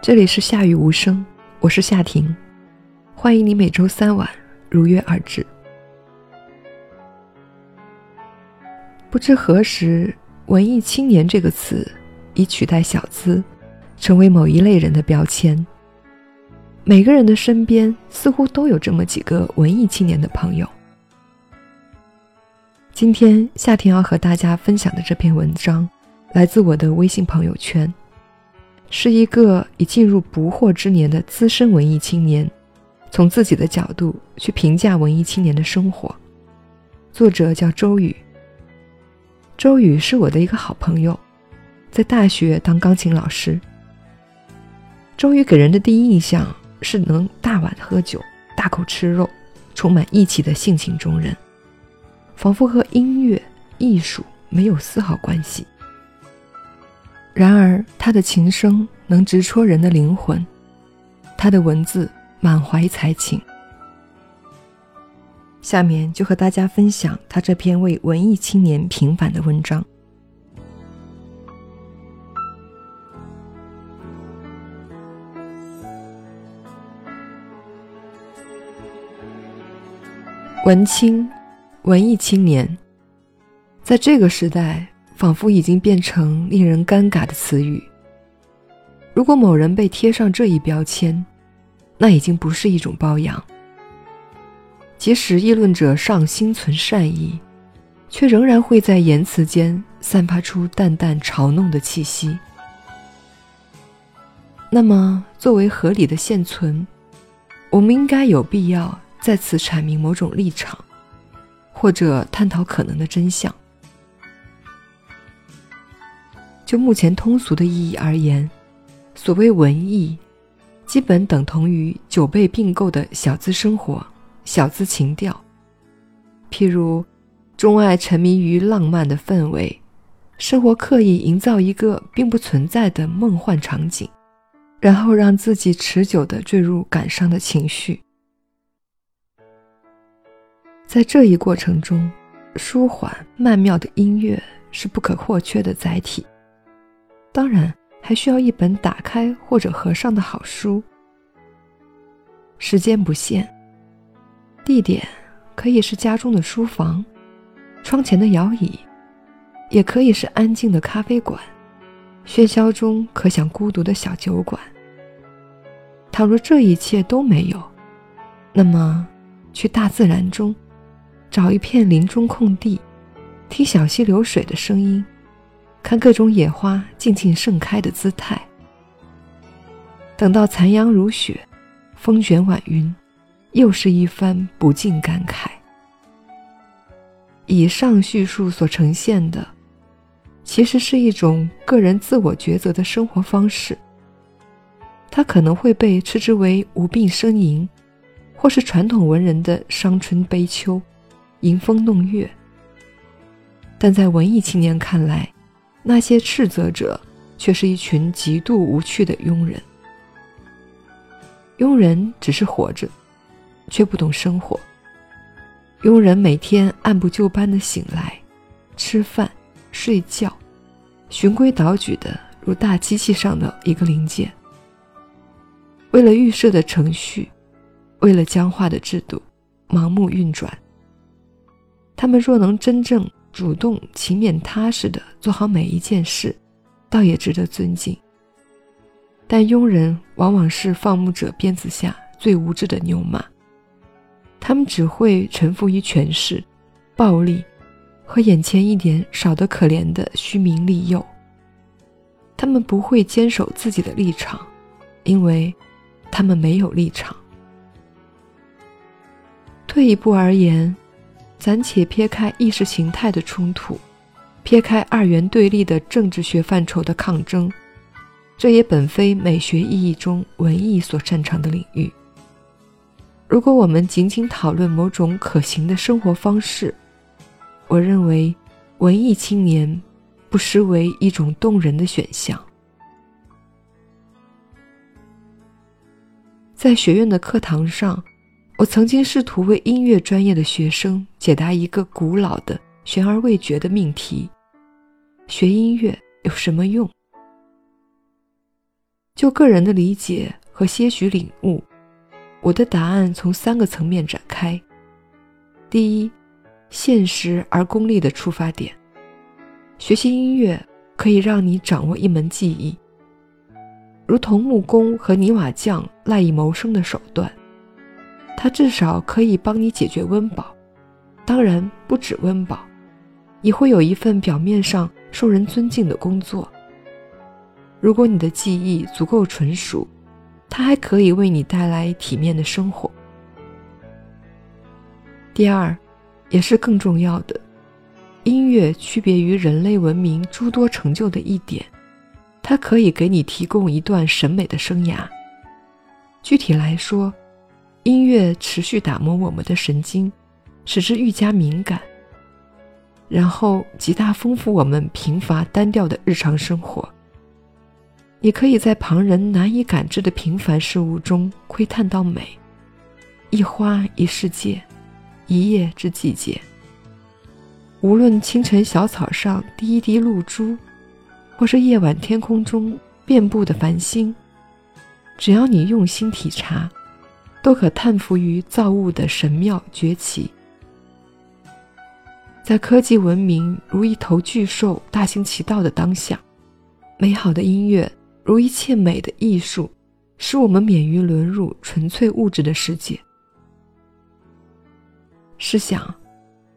这里是夏雨无声，我是夏婷，欢迎你每周三晚如约而至。不知何时，“文艺青年”这个词已取代“小资”，成为某一类人的标签。每个人的身边似乎都有这么几个文艺青年的朋友。今天夏天要和大家分享的这篇文章，来自我的微信朋友圈。是一个已进入不惑之年的资深文艺青年，从自己的角度去评价文艺青年的生活。作者叫周宇。周宇是我的一个好朋友，在大学当钢琴老师。周宇给人的第一印象是能大碗喝酒、大口吃肉，充满义气的性情中人，仿佛和音乐、艺术没有丝毫关系。然而，他的琴声能直戳人的灵魂，他的文字满怀才情。下面就和大家分享他这篇为文艺青年平反的文章。文青，文艺青年，在这个时代。仿佛已经变成令人尴尬的词语。如果某人被贴上这一标签，那已经不是一种包养。即使议论者尚心存善意，却仍然会在言辞间散发出淡淡嘲弄的气息。那么，作为合理的现存，我们应该有必要在此阐明某种立场，或者探讨可能的真相。就目前通俗的意义而言，所谓文艺，基本等同于久被并购的小资生活、小资情调。譬如，钟爱沉迷于浪漫的氛围，生活刻意营造一个并不存在的梦幻场景，然后让自己持久地坠入感伤的情绪。在这一过程中，舒缓曼妙的音乐是不可或缺的载体。当然，还需要一本打开或者合上的好书。时间不限，地点可以是家中的书房，窗前的摇椅，也可以是安静的咖啡馆，喧嚣中可想孤独的小酒馆。倘若这一切都没有，那么去大自然中，找一片林中空地，听小溪流水的声音。看各种野花静静盛开的姿态，等到残阳如雪，风卷晚云，又是一番不尽感慨。以上叙述所呈现的，其实是一种个人自我抉择的生活方式。它可能会被称之为无病呻吟，或是传统文人的伤春悲秋、吟风弄月。但在文艺青年看来，那些斥责者，却是一群极度无趣的庸人。庸人只是活着，却不懂生活。庸人每天按部就班的醒来、吃饭、睡觉，循规蹈矩的如大机器上的一个零件。为了预设的程序，为了僵化的制度，盲目运转。他们若能真正……主动、勤勉、踏实的做好每一件事，倒也值得尊敬。但庸人往往是放牧者鞭子下最无知的牛马，他们只会臣服于权势、暴力和眼前一点少得可怜的虚名利诱。他们不会坚守自己的立场，因为他们没有立场。退一步而言。暂且撇开意识形态的冲突，撇开二元对立的政治学范畴的抗争，这也本非美学意义中文艺所擅长的领域。如果我们仅仅讨论某种可行的生活方式，我认为文艺青年不失为一种动人的选项。在学院的课堂上。我曾经试图为音乐专业的学生解答一个古老的、悬而未决的命题：学音乐有什么用？就个人的理解和些许领悟，我的答案从三个层面展开。第一，现实而功利的出发点。学习音乐可以让你掌握一门技艺，如同木工和泥瓦匠赖以谋生的手段。它至少可以帮你解决温饱，当然不止温饱，你会有一份表面上受人尊敬的工作。如果你的技艺足够纯熟，它还可以为你带来体面的生活。第二，也是更重要的。音乐区别于人类文明诸多成就的一点，它可以给你提供一段审美的生涯。具体来说，音乐持续打磨我们的神经，使之愈加敏感，然后极大丰富我们贫乏单调的日常生活。你可以在旁人难以感知的平凡事物中窥探到美，一花一世界，一叶之季节。无论清晨小草上滴一滴露珠，或是夜晚天空中遍布的繁星，只要你用心体察，都可叹服于造物的神妙绝奇。在科技文明如一头巨兽大行其道的当下，美好的音乐如一切美的艺术，使我们免于沦入纯粹物质的世界。试想。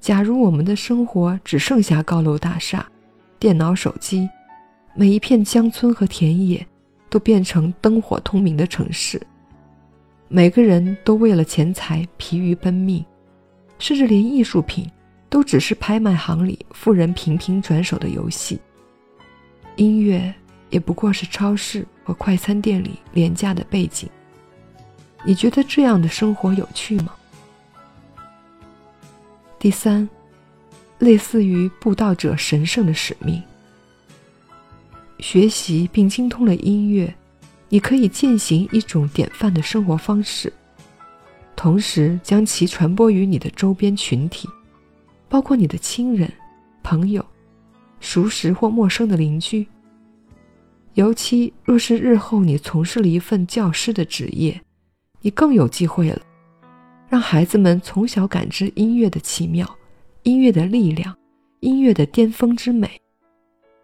假如我们的生活只剩下高楼大厦、电脑、手机，每一片乡村和田野都变成灯火通明的城市，每个人都为了钱财疲于奔命，甚至连艺术品都只是拍卖行里富人频频转手的游戏，音乐也不过是超市和快餐店里廉价的背景。你觉得这样的生活有趣吗？第三，类似于布道者神圣的使命。学习并精通了音乐，你可以践行一种典范的生活方式，同时将其传播于你的周边群体，包括你的亲人、朋友、熟识或陌生的邻居。尤其若是日后你从事了一份教师的职业，你更有机会了。让孩子们从小感知音乐的奇妙、音乐的力量、音乐的巅峰之美，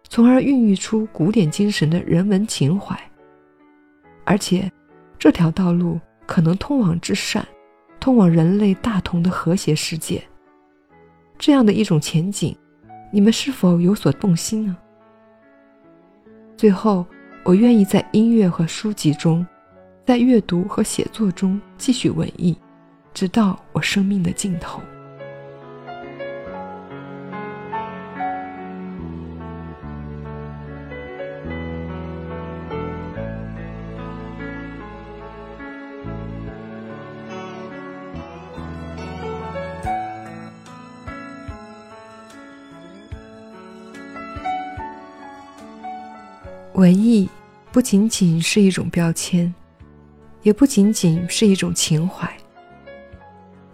从而孕育出古典精神的人文情怀。而且，这条道路可能通往至善，通往人类大同的和谐世界。这样的一种前景，你们是否有所动心呢？最后，我愿意在音乐和书籍中，在阅读和写作中继续文艺。直到我生命的尽头。文艺不仅仅是一种标签，也不仅仅是一种情怀。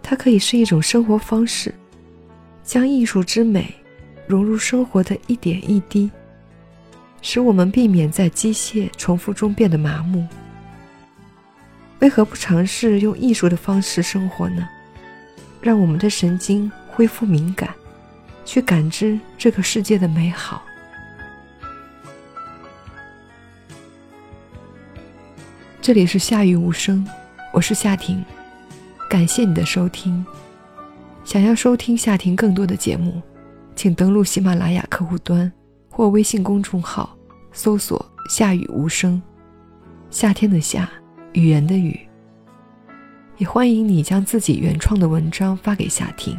它可以是一种生活方式，将艺术之美融入生活的一点一滴，使我们避免在机械重复中变得麻木。为何不尝试用艺术的方式生活呢？让我们的神经恢复敏感，去感知这个世界的美好。这里是夏雨无声，我是夏婷。感谢你的收听。想要收听夏婷更多的节目，请登录喜马拉雅客户端或微信公众号，搜索“夏雨无声”，夏天的夏，语言的语。也欢迎你将自己原创的文章发给夏婷，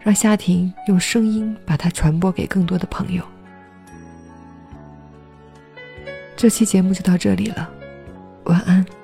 让夏婷用声音把它传播给更多的朋友。这期节目就到这里了，晚安。